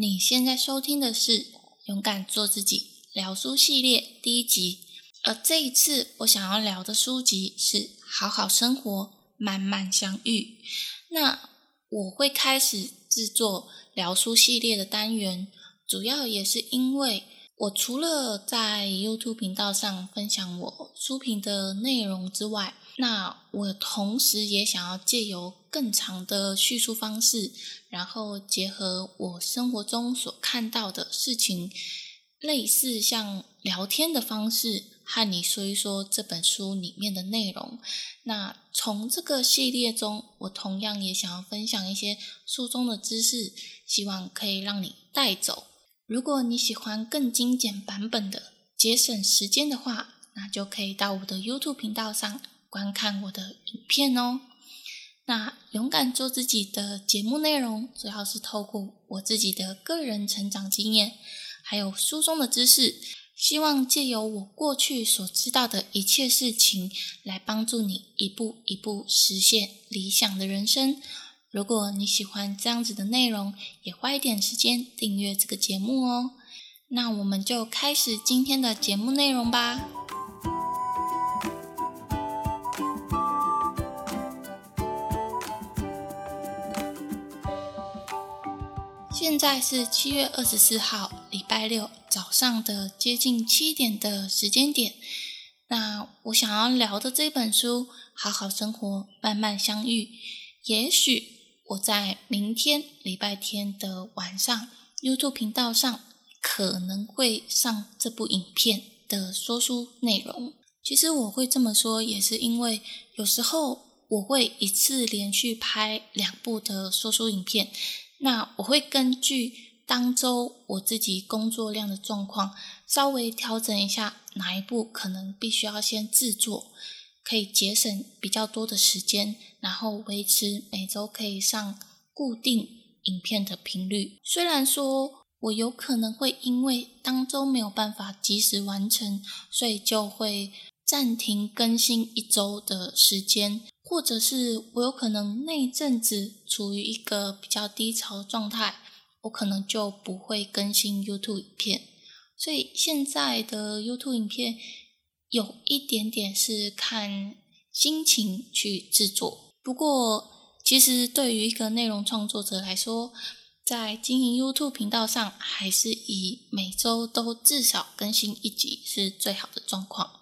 你现在收听的是《勇敢做自己》聊书系列第一集，而这一次我想要聊的书籍是《好好生活，慢慢相遇》。那我会开始制作聊书系列的单元，主要也是因为我除了在 YouTube 频道上分享我书评的内容之外，那我同时也想要借由更长的叙述方式，然后结合我生活中所看到的事情，类似像聊天的方式，和你说一说这本书里面的内容。那从这个系列中，我同样也想要分享一些书中的知识，希望可以让你带走。如果你喜欢更精简版本的，节省时间的话，那就可以到我的 YouTube 频道上。观看我的影片哦。那勇敢做自己的节目内容，主要是透过我自己的个人成长经验，还有书中的知识，希望借由我过去所知道的一切事情，来帮助你一步一步实现理想的人生。如果你喜欢这样子的内容，也花一点时间订阅这个节目哦。那我们就开始今天的节目内容吧。现在是七月二十四号，礼拜六早上的接近七点的时间点。那我想要聊的这本书《好好生活，慢慢相遇》，也许我在明天礼拜天的晚上 YouTube 频道上可能会上这部影片的说书内容。其实我会这么说，也是因为有时候我会一次连续拍两部的说书影片。那我会根据当周我自己工作量的状况，稍微调整一下哪一步可能必须要先制作，可以节省比较多的时间，然后维持每周可以上固定影片的频率。虽然说我有可能会因为当周没有办法及时完成，所以就会暂停更新一周的时间。或者是我有可能那一阵子处于一个比较低潮状态，我可能就不会更新 YouTube 影片。所以现在的 YouTube 影片有一点点是看心情去制作。不过，其实对于一个内容创作者来说，在经营 YouTube 频道上，还是以每周都至少更新一集是最好的状况。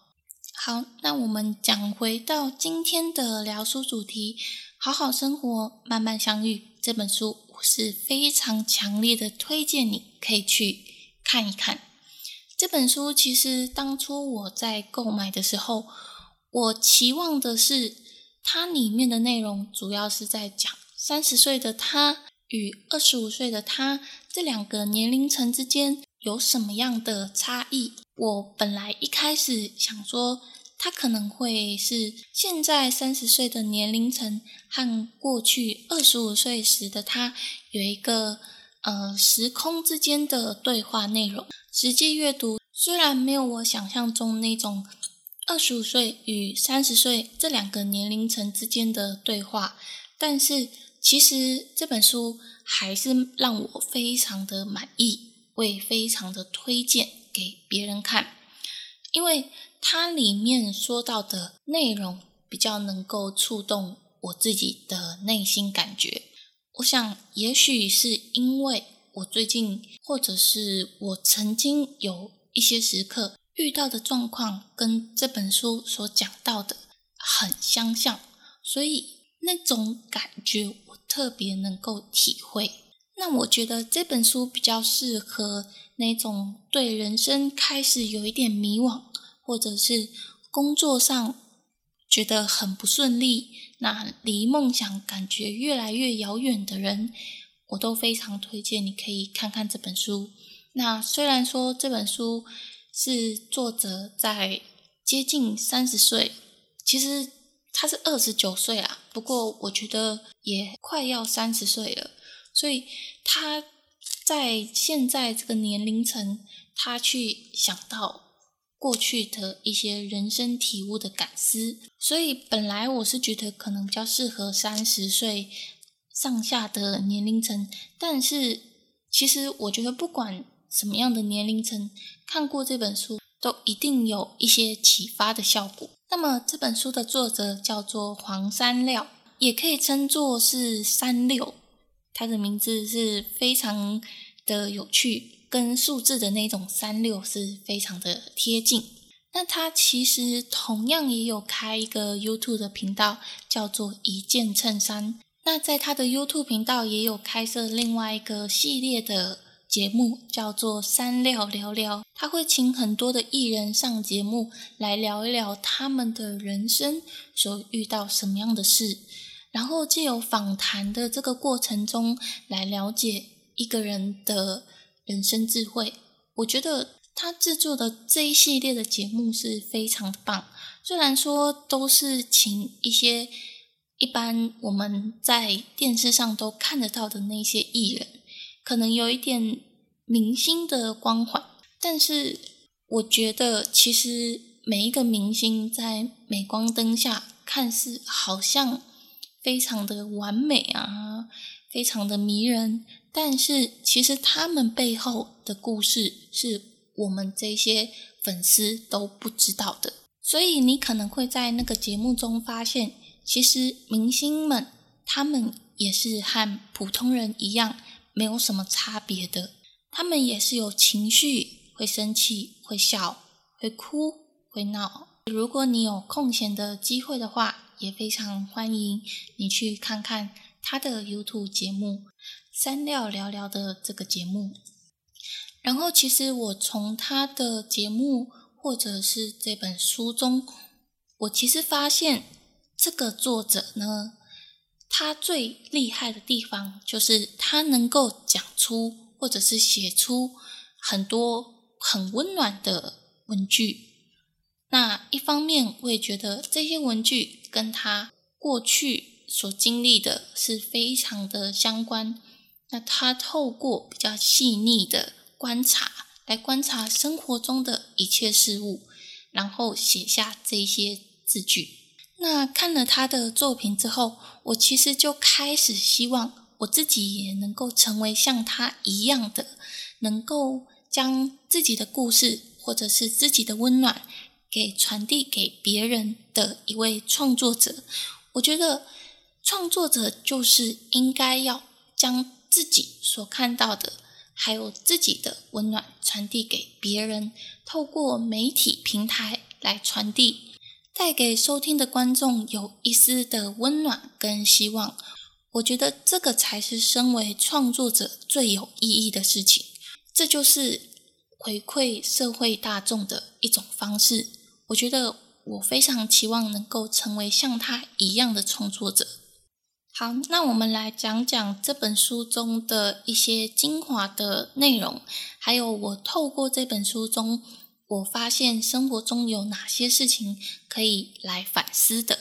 好，那我们讲回到今天的聊书主题，好好生活，慢慢相遇。这本书我是非常强烈的推荐，你可以去看一看。这本书其实当初我在购买的时候，我期望的是它里面的内容主要是在讲三十岁的他与二十五岁的他这两个年龄层之间有什么样的差异。我本来一开始想说。他可能会是现在三十岁的年龄层和过去二十五岁时的他有一个呃时空之间的对话内容。实际阅读虽然没有我想象中那种二十五岁与三十岁这两个年龄层之间的对话，但是其实这本书还是让我非常的满意，会非常的推荐给别人看，因为。它里面说到的内容比较能够触动我自己的内心感觉。我想，也许是因为我最近，或者是我曾经有一些时刻遇到的状况，跟这本书所讲到的很相像，所以那种感觉我特别能够体会。那我觉得这本书比较适合那种对人生开始有一点迷惘。或者是工作上觉得很不顺利，那离梦想感觉越来越遥远的人，我都非常推荐你可以看看这本书。那虽然说这本书是作者在接近三十岁，其实他是二十九岁啦，不过我觉得也快要三十岁了，所以他在现在这个年龄层，他去想到。过去的一些人生体悟的感思，所以本来我是觉得可能比较适合三十岁上下的年龄层，但是其实我觉得不管什么样的年龄层看过这本书，都一定有一些启发的效果。那么这本书的作者叫做黄山料，也可以称作是三六，他的名字是非常的有趣，跟数字的那种三六是非常的贴近。那他其实同样也有开一个 YouTube 的频道，叫做一件衬衫。那在他的 YouTube 频道也有开设另外一个系列的节目，叫做三料聊聊。他会请很多的艺人上节目来聊一聊他们的人生所遇到什么样的事，然后借由访谈的这个过程中来了解一个人的人生智慧。我觉得。他制作的这一系列的节目是非常棒，虽然说都是请一些一般我们在电视上都看得到的那些艺人，可能有一点明星的光环，但是我觉得其实每一个明星在镁光灯下看似好像非常的完美啊，非常的迷人，但是其实他们背后的故事是。我们这些粉丝都不知道的，所以你可能会在那个节目中发现，其实明星们他们也是和普通人一样，没有什么差别的。他们也是有情绪，会生气，会笑，会哭，会闹。如果你有空闲的机会的话，也非常欢迎你去看看他的 YouTube 节目《三料聊聊》的这个节目。然后，其实我从他的节目或者是这本书中，我其实发现这个作者呢，他最厉害的地方就是他能够讲出或者是写出很多很温暖的文句。那一方面，我也觉得这些文具跟他过去所经历的是非常的相关。那他透过比较细腻的。观察，来观察生活中的一切事物，然后写下这些字句。那看了他的作品之后，我其实就开始希望我自己也能够成为像他一样的，能够将自己的故事或者是自己的温暖给传递给别人的一位创作者。我觉得创作者就是应该要将自己所看到的。还有自己的温暖传递给别人，透过媒体平台来传递，带给收听的观众有一丝的温暖跟希望。我觉得这个才是身为创作者最有意义的事情。这就是回馈社会大众的一种方式。我觉得我非常期望能够成为像他一样的创作者。好，那我们来讲讲这本书中的一些精华的内容，还有我透过这本书中，我发现生活中有哪些事情可以来反思的。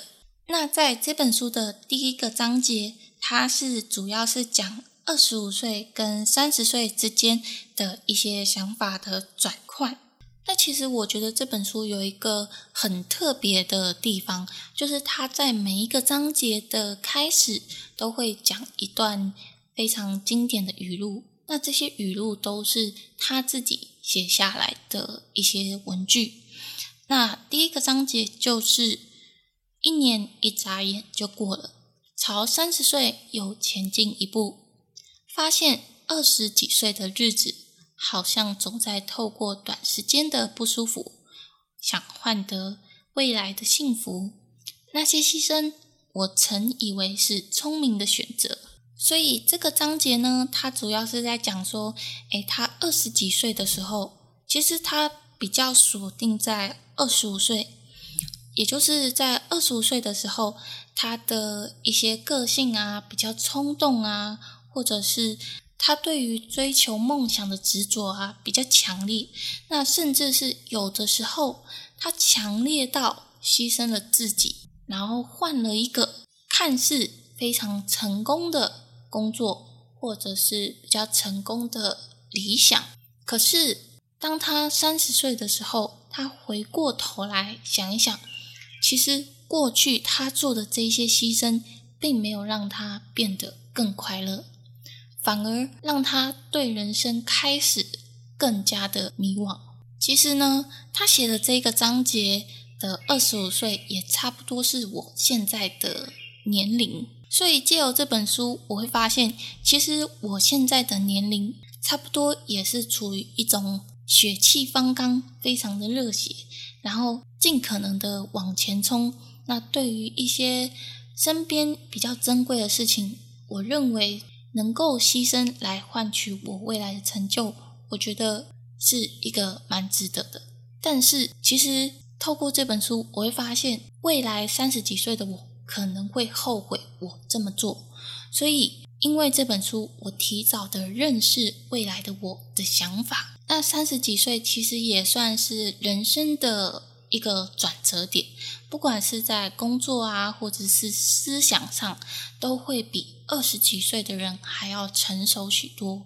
那在这本书的第一个章节，它是主要是讲二十五岁跟三十岁之间的一些想法的转换。那其实我觉得这本书有一个很特别的地方，就是它在每一个章节的开始都会讲一段非常经典的语录。那这些语录都是他自己写下来的一些文句。那第一个章节就是一年一眨眼就过了，朝三十岁又前进一步，发现二十几岁的日子。好像总在透过短时间的不舒服，想换得未来的幸福。那些牺牲，我曾以为是聪明的选择。所以这个章节呢，它主要是在讲说，诶，他二十几岁的时候，其实他比较锁定在二十五岁，也就是在二十五岁的时候，他的一些个性啊，比较冲动啊，或者是。他对于追求梦想的执着啊，比较强烈。那甚至是有的时候，他强烈到牺牲了自己，然后换了一个看似非常成功的工作，或者是比较成功的理想。可是，当他三十岁的时候，他回过头来想一想，其实过去他做的这些牺牲，并没有让他变得更快乐。反而让他对人生开始更加的迷惘。其实呢，他写的这个章节的二十五岁，也差不多是我现在的年龄。所以借由这本书，我会发现，其实我现在的年龄，差不多也是处于一种血气方刚、非常的热血，然后尽可能的往前冲。那对于一些身边比较珍贵的事情，我认为。能够牺牲来换取我未来的成就，我觉得是一个蛮值得的。但是，其实透过这本书，我会发现未来三十几岁的我可能会后悔我这么做。所以，因为这本书，我提早的认识未来的我的想法。那三十几岁其实也算是人生的一个转折点，不管是在工作啊，或者是思想上，都会比。二十几岁的人还要成熟许多，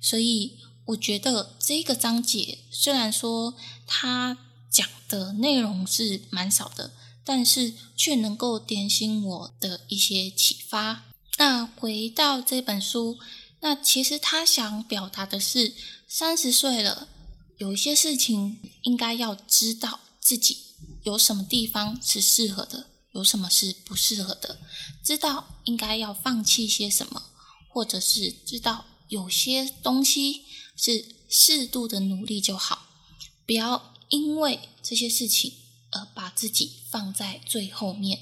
所以我觉得这个章节虽然说它讲的内容是蛮少的，但是却能够点醒我的一些启发。那回到这本书，那其实他想表达的是，三十岁了，有一些事情应该要知道自己有什么地方是适合的。有什么是不适合的？知道应该要放弃些什么，或者是知道有些东西是适度的努力就好，不要因为这些事情而把自己放在最后面。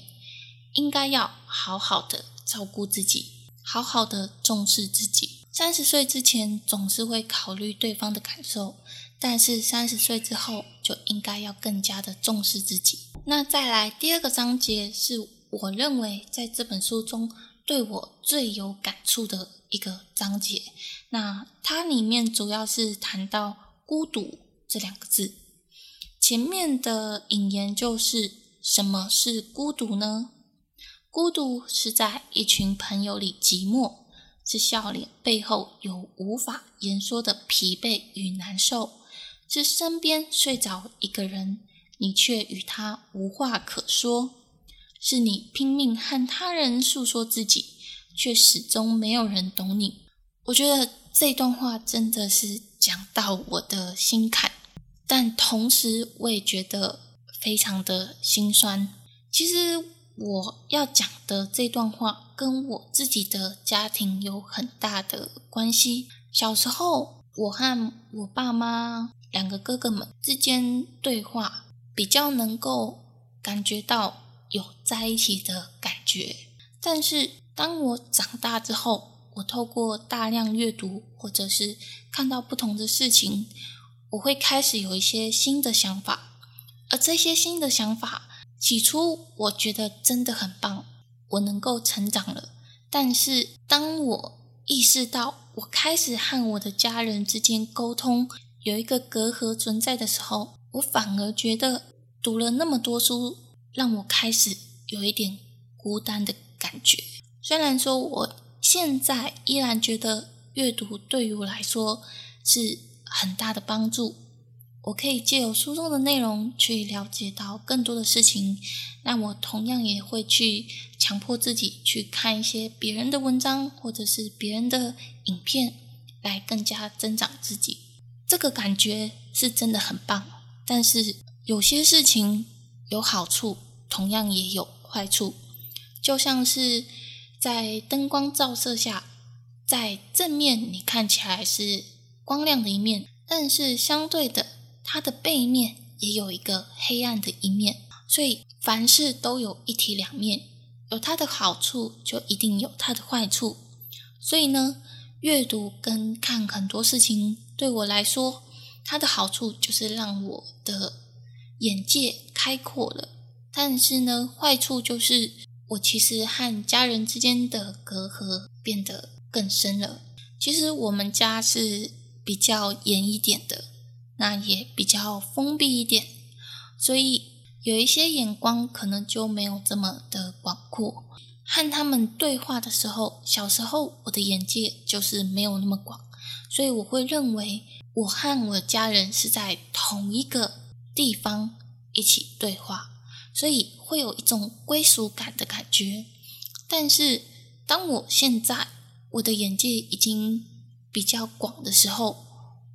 应该要好好的照顾自己，好好的重视自己。三十岁之前总是会考虑对方的感受，但是三十岁之后就应该要更加的重视自己。那再来第二个章节是我认为在这本书中对我最有感触的一个章节。那它里面主要是谈到孤独这两个字。前面的引言就是什么是孤独呢？孤独是在一群朋友里寂寞，是笑脸背后有无法言说的疲惫与难受，是身边睡着一个人。你却与他无话可说，是你拼命和他人诉说自己，却始终没有人懂你。我觉得这段话真的是讲到我的心坎，但同时我也觉得非常的心酸。其实我要讲的这段话跟我自己的家庭有很大的关系。小时候，我和我爸妈两个哥哥们之间对话。比较能够感觉到有在一起的感觉，但是当我长大之后，我透过大量阅读或者是看到不同的事情，我会开始有一些新的想法，而这些新的想法，起初我觉得真的很棒，我能够成长了。但是当我意识到我开始和我的家人之间沟通有一个隔阂存在的时候，我反而觉得读了那么多书，让我开始有一点孤单的感觉。虽然说我现在依然觉得阅读对于我来说是很大的帮助，我可以借由书中的内容去了解到更多的事情。那我同样也会去强迫自己去看一些别人的文章或者是别人的影片，来更加增长自己。这个感觉是真的很棒。但是有些事情有好处，同样也有坏处。就像是在灯光照射下，在正面你看起来是光亮的一面，但是相对的，它的背面也有一个黑暗的一面。所以凡事都有一体两面，有它的好处，就一定有它的坏处。所以呢，阅读跟看很多事情，对我来说。它的好处就是让我的眼界开阔了，但是呢，坏处就是我其实和家人之间的隔阂变得更深了。其实我们家是比较严一点的，那也比较封闭一点，所以有一些眼光可能就没有这么的广阔。和他们对话的时候，小时候我的眼界就是没有那么广，所以我会认为。我和我的家人是在同一个地方一起对话，所以会有一种归属感的感觉。但是，当我现在我的眼界已经比较广的时候，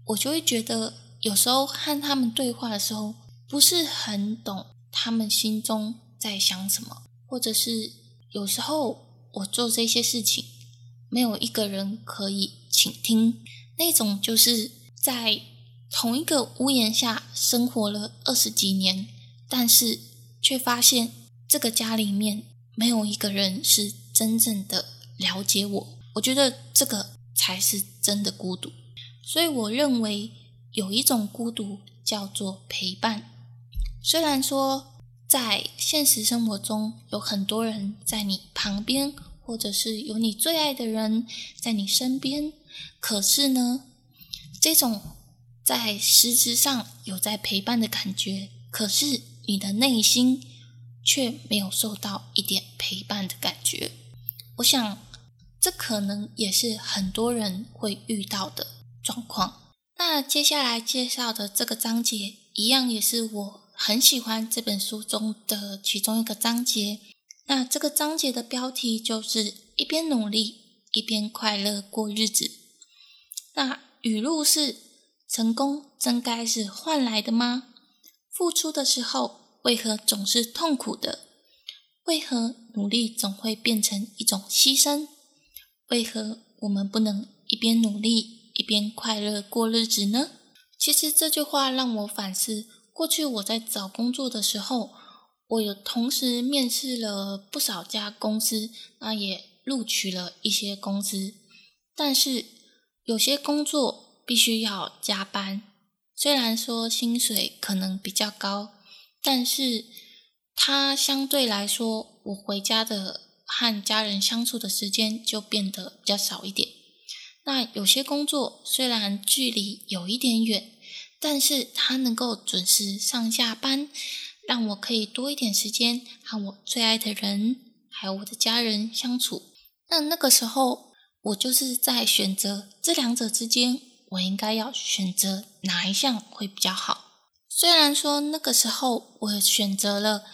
我就会觉得有时候和他们对话的时候，不是很懂他们心中在想什么，或者是有时候我做这些事情，没有一个人可以倾听，那种就是在同一个屋檐下生活了二十几年，但是却发现这个家里面没有一个人是真正的了解我。我觉得这个才是真的孤独，所以我认为有一种孤独叫做陪伴。虽然说在现实生活中有很多人在你旁边，或者是有你最爱的人在你身边，可是呢，这种在实质上有在陪伴的感觉，可是你的内心却没有受到一点陪伴的感觉。我想。这可能也是很多人会遇到的状况。那接下来介绍的这个章节，一样也是我很喜欢这本书中的其中一个章节。那这个章节的标题就是“一边努力，一边快乐过日子”。那语录是：“成功真该是换来的吗？付出的时候为何总是痛苦的？为何努力总会变成一种牺牲？”为何我们不能一边努力一边快乐过日子呢？其实这句话让我反思，过去我在找工作的时候，我有同时面试了不少家公司，那也录取了一些公司，但是有些工作必须要加班，虽然说薪水可能比较高，但是它相对来说，我回家的。和家人相处的时间就变得比较少一点。那有些工作虽然距离有一点远，但是它能够准时上下班，让我可以多一点时间和我最爱的人，还有我的家人相处。那那个时候，我就是在选择这两者之间，我应该要选择哪一项会比较好。虽然说那个时候我选择了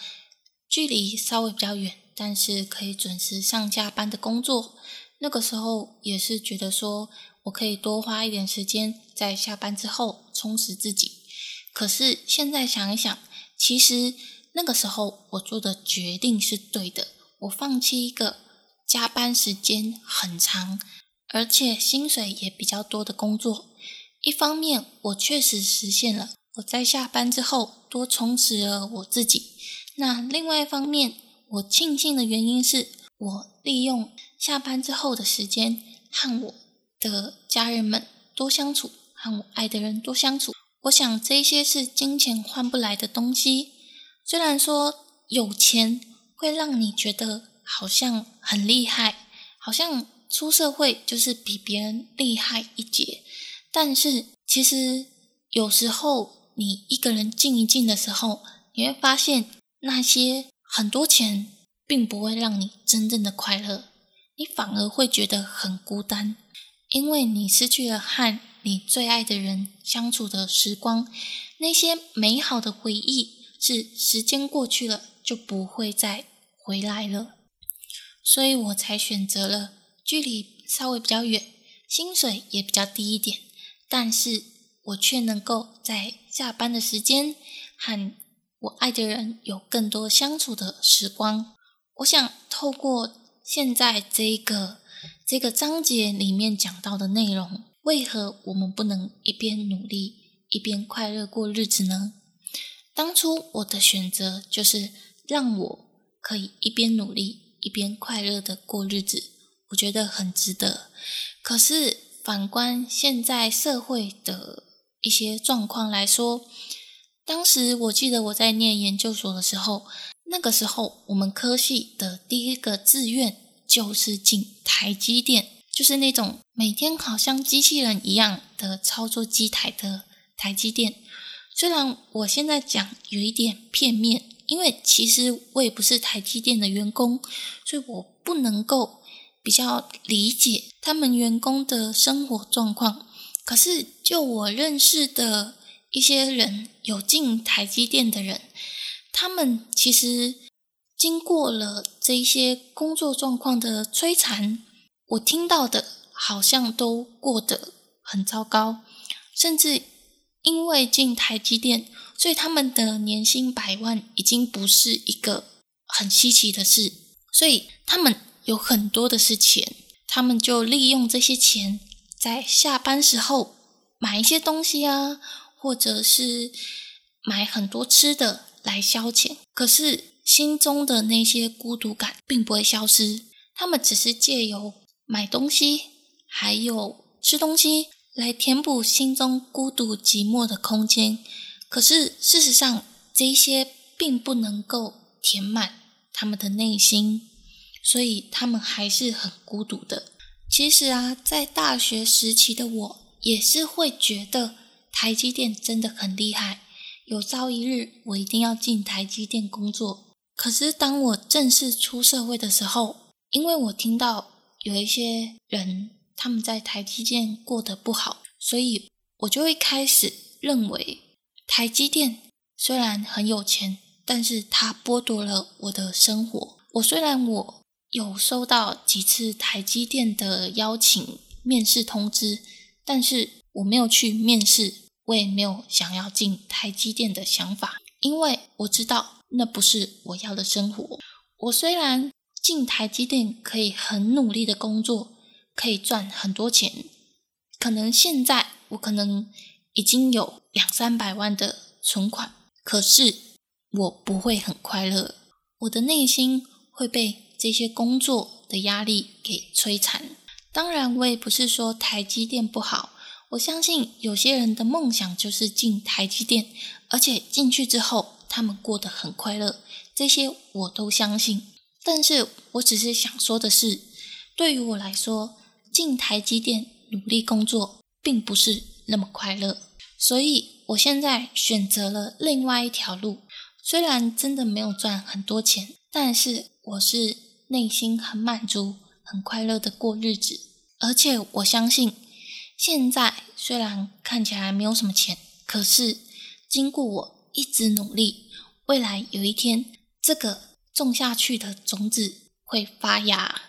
距离稍微比较远。但是可以准时上下班的工作，那个时候也是觉得说我可以多花一点时间在下班之后充实自己。可是现在想一想，其实那个时候我做的决定是对的。我放弃一个加班时间很长，而且薪水也比较多的工作，一方面我确实实现了我在下班之后多充实了我自己。那另外一方面，我庆幸的原因是我利用下班之后的时间和我的家人们多相处，和我爱的人多相处。我想这些是金钱换不来的东西。虽然说有钱会让你觉得好像很厉害，好像出社会就是比别人厉害一截，但是其实有时候你一个人静一静的时候，你会发现那些。很多钱并不会让你真正的快乐，你反而会觉得很孤单，因为你失去了和你最爱的人相处的时光，那些美好的回忆是时间过去了就不会再回来了，所以我才选择了距离稍微比较远，薪水也比较低一点，但是我却能够在下班的时间和。我爱的人有更多相处的时光。我想透过现在这个这个章节里面讲到的内容，为何我们不能一边努力一边快乐过日子呢？当初我的选择就是让我可以一边努力一边快乐的过日子，我觉得很值得。可是反观现在社会的一些状况来说，当时我记得我在念研究所的时候，那个时候我们科系的第一个志愿就是进台积电，就是那种每天好像机器人一样的操作机台的台积电。虽然我现在讲有一点片面，因为其实我也不是台积电的员工，所以我不能够比较理解他们员工的生活状况。可是就我认识的。一些人有进台积电的人，他们其实经过了这些工作状况的摧残，我听到的好像都过得很糟糕，甚至因为进台积电，所以他们的年薪百万已经不是一个很稀奇的事，所以他们有很多的是钱，他们就利用这些钱在下班时候买一些东西啊，或者是买很多吃的来消遣，可是心中的那些孤独感并不会消失，他们只是借由买东西。还有吃东西来填补心中孤独寂寞的空间，可是事实上，这些并不能够填满他们的内心，所以他们还是很孤独的。其实啊，在大学时期的我也是会觉得台积电真的很厉害，有朝一日我一定要进台积电工作。可是当我正式出社会的时候，因为我听到有一些人。他们在台积电过得不好，所以我就会开始认为，台积电虽然很有钱，但是它剥夺了我的生活。我虽然我有收到几次台积电的邀请面试通知，但是我没有去面试，我也没有想要进台积电的想法，因为我知道那不是我要的生活。我虽然进台积电可以很努力的工作。可以赚很多钱，可能现在我可能已经有两三百万的存款，可是我不会很快乐，我的内心会被这些工作的压力给摧残。当然，我也不是说台积电不好，我相信有些人的梦想就是进台积电，而且进去之后他们过得很快乐，这些我都相信。但是我只是想说的是，对于我来说。进台积电努力工作，并不是那么快乐，所以我现在选择了另外一条路。虽然真的没有赚很多钱，但是我是内心很满足、很快乐的过日子。而且我相信，现在虽然看起来没有什么钱，可是经过我一直努力，未来有一天这个种下去的种子会发芽，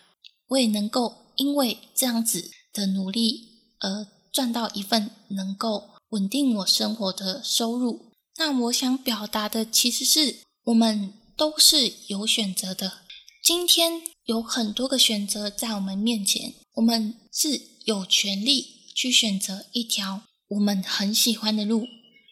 我也能够。因为这样子的努力而赚到一份能够稳定我生活的收入，那我想表达的其实是我们都是有选择的。今天有很多个选择在我们面前，我们是有权利去选择一条我们很喜欢的路。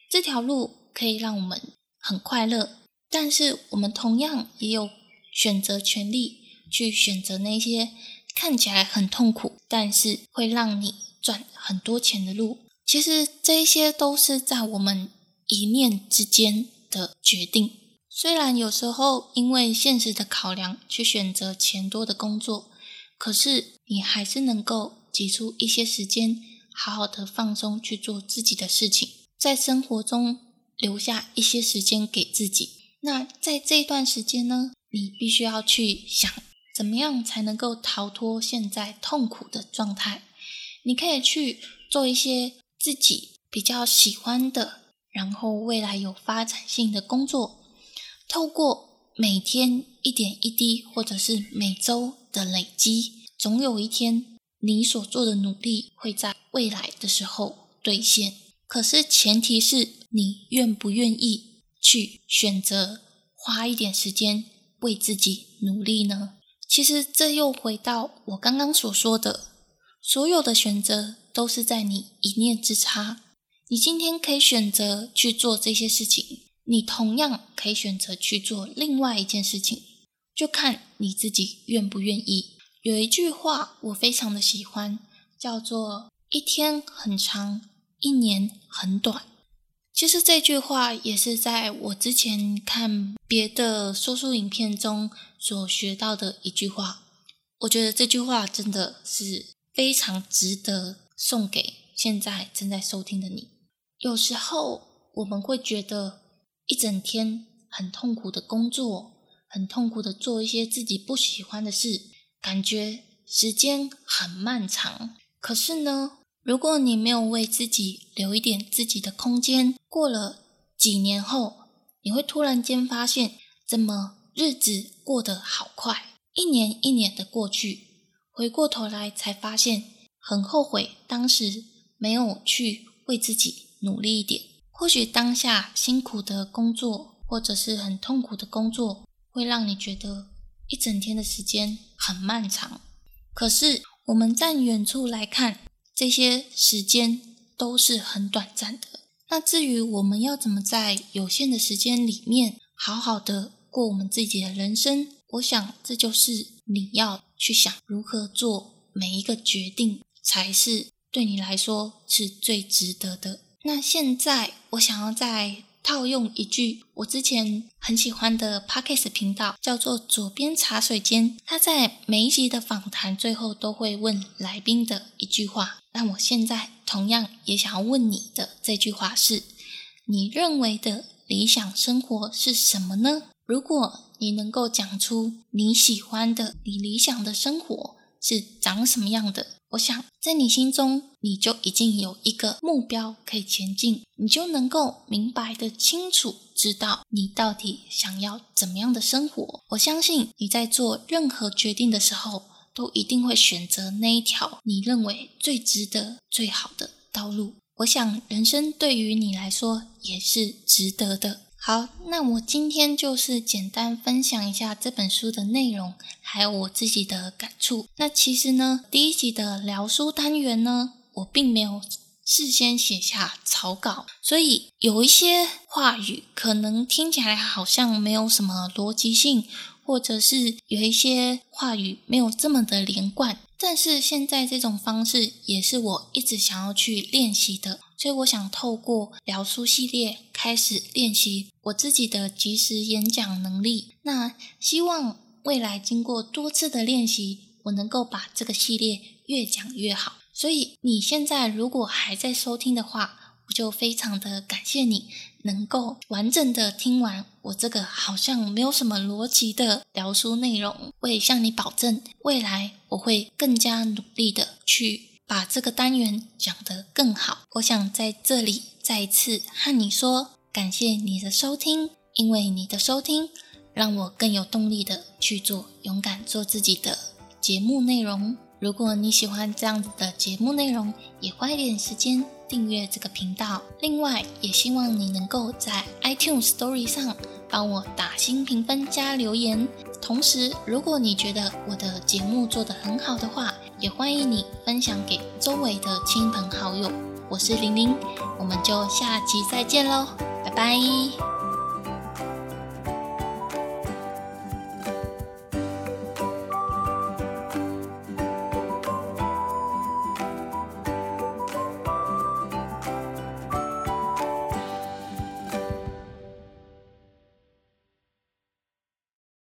这条路可以让我们很快乐，但是我们同样也有选择权利去选择那些。看起来很痛苦，但是会让你赚很多钱的路，其实这些都是在我们一念之间的决定。虽然有时候因为现实的考量去选择钱多的工作，可是你还是能够挤出一些时间，好好的放松去做自己的事情，在生活中留下一些时间给自己。那在这段时间呢，你必须要去想。怎么样才能够逃脱现在痛苦的状态？你可以去做一些自己比较喜欢的，然后未来有发展性的工作。透过每天一点一滴，或者是每周的累积，总有一天你所做的努力会在未来的时候兑现。可是前提是你愿不愿意去选择花一点时间为自己努力呢？其实这又回到我刚刚所说的，所有的选择都是在你一念之差。你今天可以选择去做这些事情，你同样可以选择去做另外一件事情，就看你自己愿不愿意。有一句话我非常的喜欢，叫做“一天很长，一年很短”。其实这句话也是在我之前看别的说书影片中所学到的一句话。我觉得这句话真的是非常值得送给现在正在收听的你。有时候我们会觉得一整天很痛苦的工作，很痛苦的做一些自己不喜欢的事，感觉时间很漫长。可是呢？如果你没有为自己留一点自己的空间，过了几年后，你会突然间发现，怎么日子过得好快，一年一年的过去，回过头来才发现，很后悔当时没有去为自己努力一点。或许当下辛苦的工作，或者是很痛苦的工作，会让你觉得一整天的时间很漫长。可是我们站远处来看，这些时间都是很短暂的。那至于我们要怎么在有限的时间里面好好的过我们自己的人生，我想这就是你要去想如何做每一个决定，才是对你来说是最值得的。那现在我想要再。套用一句我之前很喜欢的 podcast 频道，叫做“左边茶水间”。他在每一集的访谈最后都会问来宾的一句话。那我现在同样也想要问你的这句话是：你认为的理想生活是什么呢？如果你能够讲出你喜欢的、你理想的生活是长什么样的？我想，在你心中，你就已经有一个目标可以前进，你就能够明白的清楚知道你到底想要怎么样的生活。我相信你在做任何决定的时候，都一定会选择那一条你认为最值得、最好的道路。我想，人生对于你来说也是值得的。好，那我今天就是简单分享一下这本书的内容，还有我自己的感触。那其实呢，第一集的聊书单元呢，我并没有事先写下草稿，所以有一些话语可能听起来好像没有什么逻辑性，或者是有一些话语没有这么的连贯。但是现在这种方式也是我一直想要去练习的。所以我想透过聊书系列开始练习我自己的即时演讲能力。那希望未来经过多次的练习，我能够把这个系列越讲越好。所以你现在如果还在收听的话，就非常的感谢你能够完整的听完我这个好像没有什么逻辑的聊书内容。我也向你保证，未来我会更加努力的去。把这个单元讲得更好，我想在这里再一次和你说，感谢你的收听，因为你的收听让我更有动力的去做勇敢做自己的节目内容。如果你喜欢这样子的节目内容，也花一点时间订阅这个频道。另外，也希望你能够在 iTunes Story 上帮我打新评分加留言。同时，如果你觉得我的节目做得很好的话，也欢迎你分享给周围的亲朋好友。我是玲玲，我们就下期再见喽，拜拜。